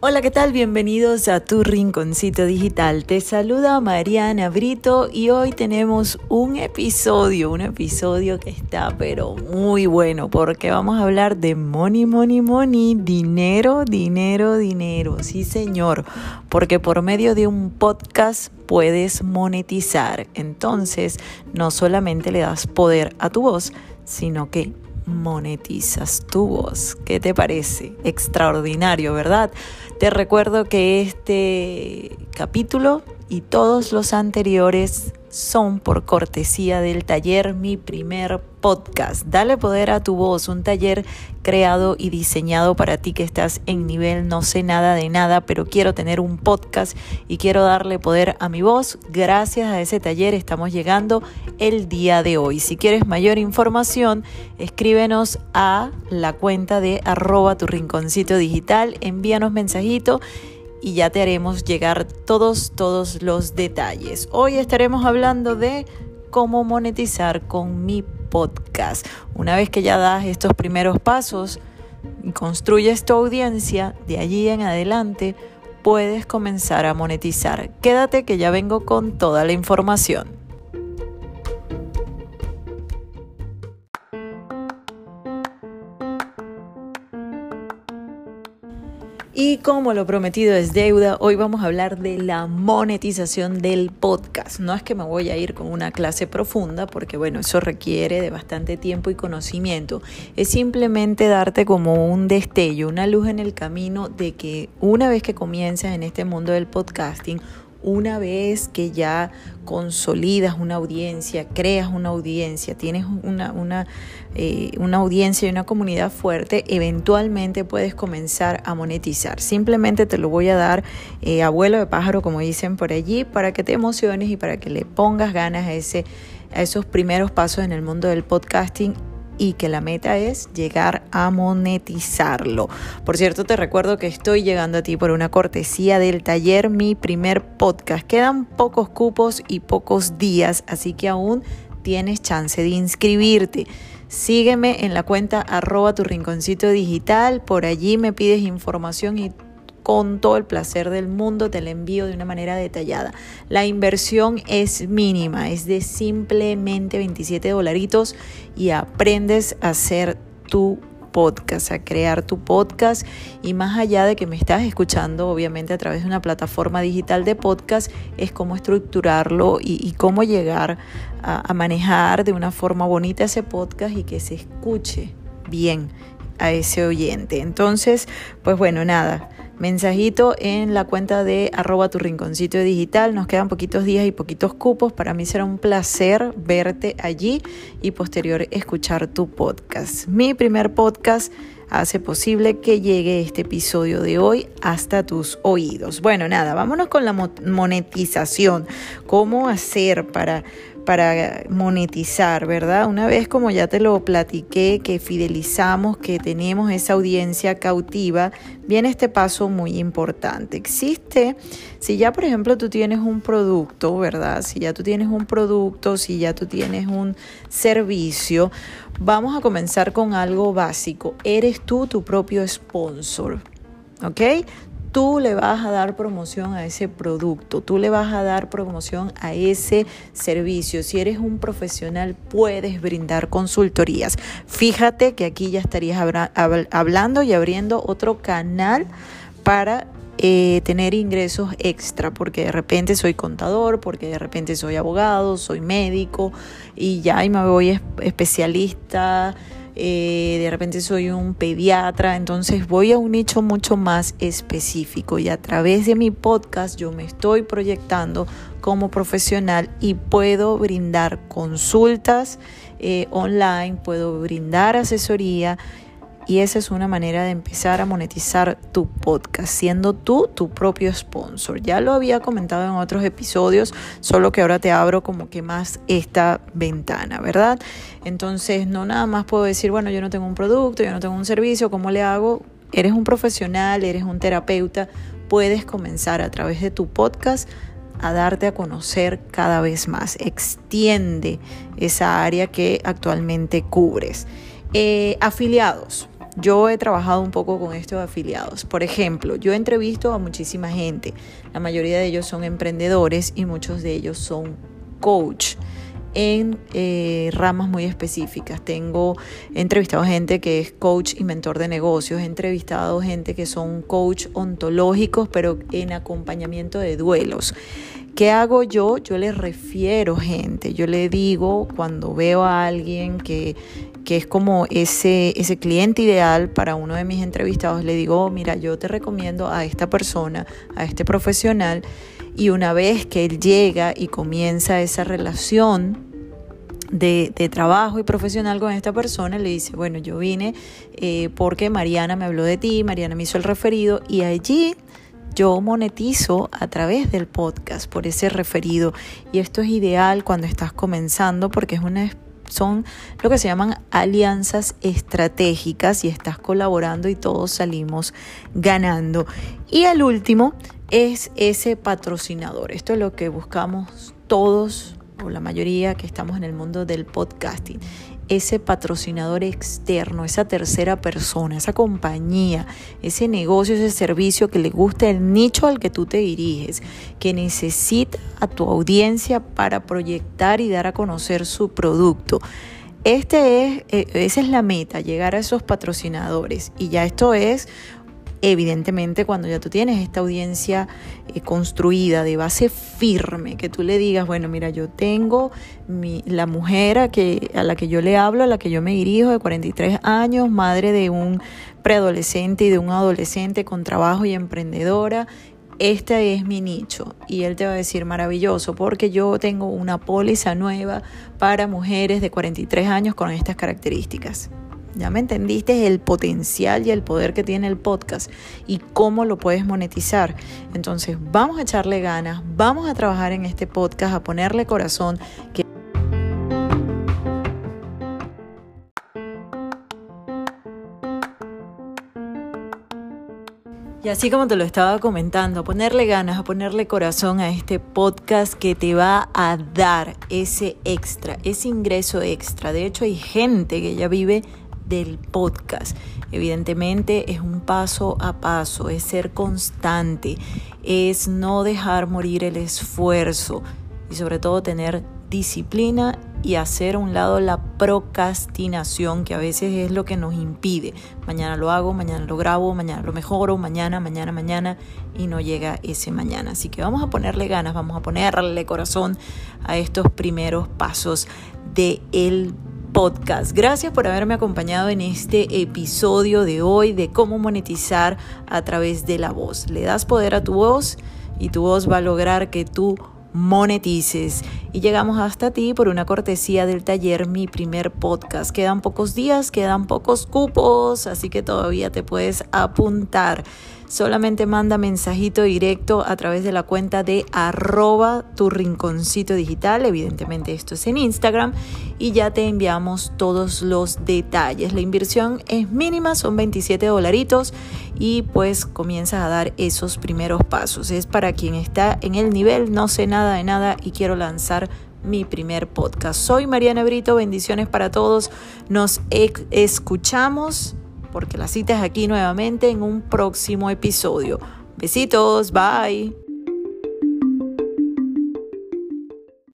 Hola, ¿qué tal? Bienvenidos a tu rinconcito digital. Te saluda Mariana Brito y hoy tenemos un episodio, un episodio que está pero muy bueno porque vamos a hablar de money, money, money, dinero, dinero, dinero. Sí, señor, porque por medio de un podcast puedes monetizar. Entonces, no solamente le das poder a tu voz, sino que monetizas tu voz. ¿Qué te parece? Extraordinario, ¿verdad? Te recuerdo que este capítulo y todos los anteriores son por cortesía del taller Mi Primer Podcast. Dale poder a tu voz, un taller creado y diseñado para ti que estás en nivel no sé nada de nada, pero quiero tener un podcast y quiero darle poder a mi voz. Gracias a ese taller estamos llegando el día de hoy. Si quieres mayor información, escríbenos a la cuenta de arroba tu rinconcito digital, envíanos mensajito y ya te haremos llegar todos, todos los detalles. Hoy estaremos hablando de cómo monetizar con mi podcast. Una vez que ya das estos primeros pasos y construyes tu audiencia, de allí en adelante puedes comenzar a monetizar. Quédate que ya vengo con toda la información. Y como lo prometido es deuda, hoy vamos a hablar de la monetización del podcast. No es que me voy a ir con una clase profunda, porque bueno, eso requiere de bastante tiempo y conocimiento. Es simplemente darte como un destello, una luz en el camino de que una vez que comienzas en este mundo del podcasting, una vez que ya consolidas una audiencia, creas una audiencia, tienes una, una, eh, una, audiencia y una comunidad fuerte, eventualmente puedes comenzar a monetizar. Simplemente te lo voy a dar eh, abuelo de pájaro, como dicen por allí, para que te emociones y para que le pongas ganas a, ese, a esos primeros pasos en el mundo del podcasting y que la meta es llegar a monetizarlo. Por cierto, te recuerdo que estoy llegando a ti por una cortesía del taller Mi Primer Podcast. Quedan pocos cupos y pocos días, así que aún tienes chance de inscribirte. Sígueme en la cuenta arroba tu rinconcito digital, por allí me pides información y con todo el placer del mundo, te la envío de una manera detallada. La inversión es mínima, es de simplemente 27 dolaritos y aprendes a hacer tu podcast, a crear tu podcast y más allá de que me estás escuchando, obviamente a través de una plataforma digital de podcast, es cómo estructurarlo y, cómo llegar a, a manejar de una forma bonita ese podcast y que se escuche bien a ese oyente. Entonces, pues bueno, nada mensajito en la cuenta de arroba tu rinconcito digital. Nos quedan poquitos días y poquitos cupos. Para mí será un placer verte allí y posterior escuchar tu podcast. Mi primer podcast hace posible que llegue este episodio de hoy hasta tus oídos. Bueno, nada, vámonos con la monetización. ¿Cómo hacer para para monetizar, ¿verdad? Una vez como ya te lo platiqué, que fidelizamos, que tenemos esa audiencia cautiva, viene este paso muy importante. Existe, si ya por ejemplo tú tienes un producto, ¿verdad? Si ya tú tienes un producto, si ya tú tienes un servicio, vamos a comenzar con algo básico. Eres tú tu propio sponsor. ¿Ok? Tú le vas a dar promoción a ese producto, tú le vas a dar promoción a ese servicio. Si eres un profesional, puedes brindar consultorías. Fíjate que aquí ya estarías hablando y abriendo otro canal para eh, tener ingresos extra, porque de repente soy contador, porque de repente soy abogado, soy médico y ya y me voy especialista eh, de repente soy un pediatra, entonces voy a un nicho mucho más específico y a través de mi podcast yo me estoy proyectando como profesional y puedo brindar consultas eh, online, puedo brindar asesoría y esa es una manera de empezar a monetizar tu podcast, siendo tú tu propio sponsor. Ya lo había comentado en otros episodios, solo que ahora te abro como que más esta ventana, ¿verdad? Entonces, no nada más puedo decir, bueno, yo no tengo un producto, yo no tengo un servicio, ¿cómo le hago? Eres un profesional, eres un terapeuta, puedes comenzar a través de tu podcast a darte a conocer cada vez más. Extiende esa área que actualmente cubres. Eh, afiliados. Yo he trabajado un poco con estos afiliados. Por ejemplo, yo entrevisto a muchísima gente. La mayoría de ellos son emprendedores y muchos de ellos son coach en eh, ramas muy específicas. Tengo he entrevistado gente que es coach y mentor de negocios, he entrevistado gente que son coach ontológicos, pero en acompañamiento de duelos. ¿Qué hago yo? Yo les refiero gente, yo le digo cuando veo a alguien que, que es como ese, ese cliente ideal para uno de mis entrevistados, le digo, mira, yo te recomiendo a esta persona, a este profesional, y una vez que él llega y comienza esa relación, de, trabajo y profesional con esta persona, le dice, bueno, yo vine eh, porque Mariana me habló de ti, Mariana me hizo el referido y allí yo monetizo a través del podcast por ese referido y esto es ideal cuando estás comenzando porque es una son lo que se llaman alianzas estratégicas y estás colaborando y todos salimos ganando. Y el último es ese patrocinador. Esto es lo que buscamos todos o la mayoría que estamos en el mundo del podcasting, ese patrocinador externo, esa tercera persona, esa compañía, ese negocio, ese servicio que le gusta el nicho al que tú te diriges, que necesita a tu audiencia para proyectar y dar a conocer su producto. Este es, eh, esa es la meta, llegar a esos patrocinadores. Y ya esto es evidentemente cuando ya tú tienes esta audiencia eh, construida de base firme, que tú le digas, bueno, mira, yo tengo mi, la mujer a, a la que yo le hablo, a la que yo me dirijo, de 43 años, madre de un preadolescente y de un adolescente con trabajo y emprendedora, este es mi nicho. Y él te va a decir maravilloso, porque yo tengo una póliza nueva para mujeres de 43 años con estas características. Ya me entendiste el potencial y el poder que tiene el podcast y cómo lo puedes monetizar. Entonces vamos a echarle ganas, vamos a trabajar en este podcast, a ponerle corazón. Que Y así como te lo estaba comentando, a ponerle ganas, a ponerle corazón a este podcast que te va a dar ese extra, ese ingreso extra. De hecho, hay gente que ya vive del podcast. Evidentemente es un paso a paso, es ser constante, es no dejar morir el esfuerzo y sobre todo tener disciplina y hacer a un lado la procrastinación que a veces es lo que nos impide. Mañana lo hago, mañana lo grabo, mañana lo mejoro, mañana, mañana, mañana y no llega ese mañana. Así que vamos a ponerle ganas, vamos a ponerle corazón a estos primeros pasos de el podcast. Gracias por haberme acompañado en este episodio de hoy de cómo monetizar a través de la voz. Le das poder a tu voz y tu voz va a lograr que tú monetices. Y llegamos hasta ti por una cortesía del taller Mi primer podcast. Quedan pocos días, quedan pocos cupos, así que todavía te puedes apuntar solamente manda mensajito directo a través de la cuenta de arroba tu rinconcito digital. Evidentemente esto es en Instagram y ya te enviamos todos los detalles. La inversión es mínima, son 27 dolaritos y pues comienzas a dar esos primeros pasos. Es para quien está en el nivel, no sé nada de nada y quiero lanzar mi primer podcast. Soy Mariana Brito, bendiciones para todos. Nos escuchamos porque la cita es aquí nuevamente en un próximo episodio. Besitos, bye.